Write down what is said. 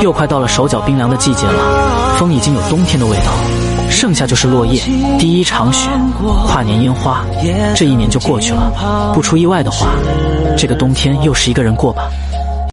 又快到了手脚冰凉的季节了风已经有冬天的味道剩下就是落叶第一场雪跨年烟花这一年就过去了。不出意外的话这个冬天又是一个人过吧。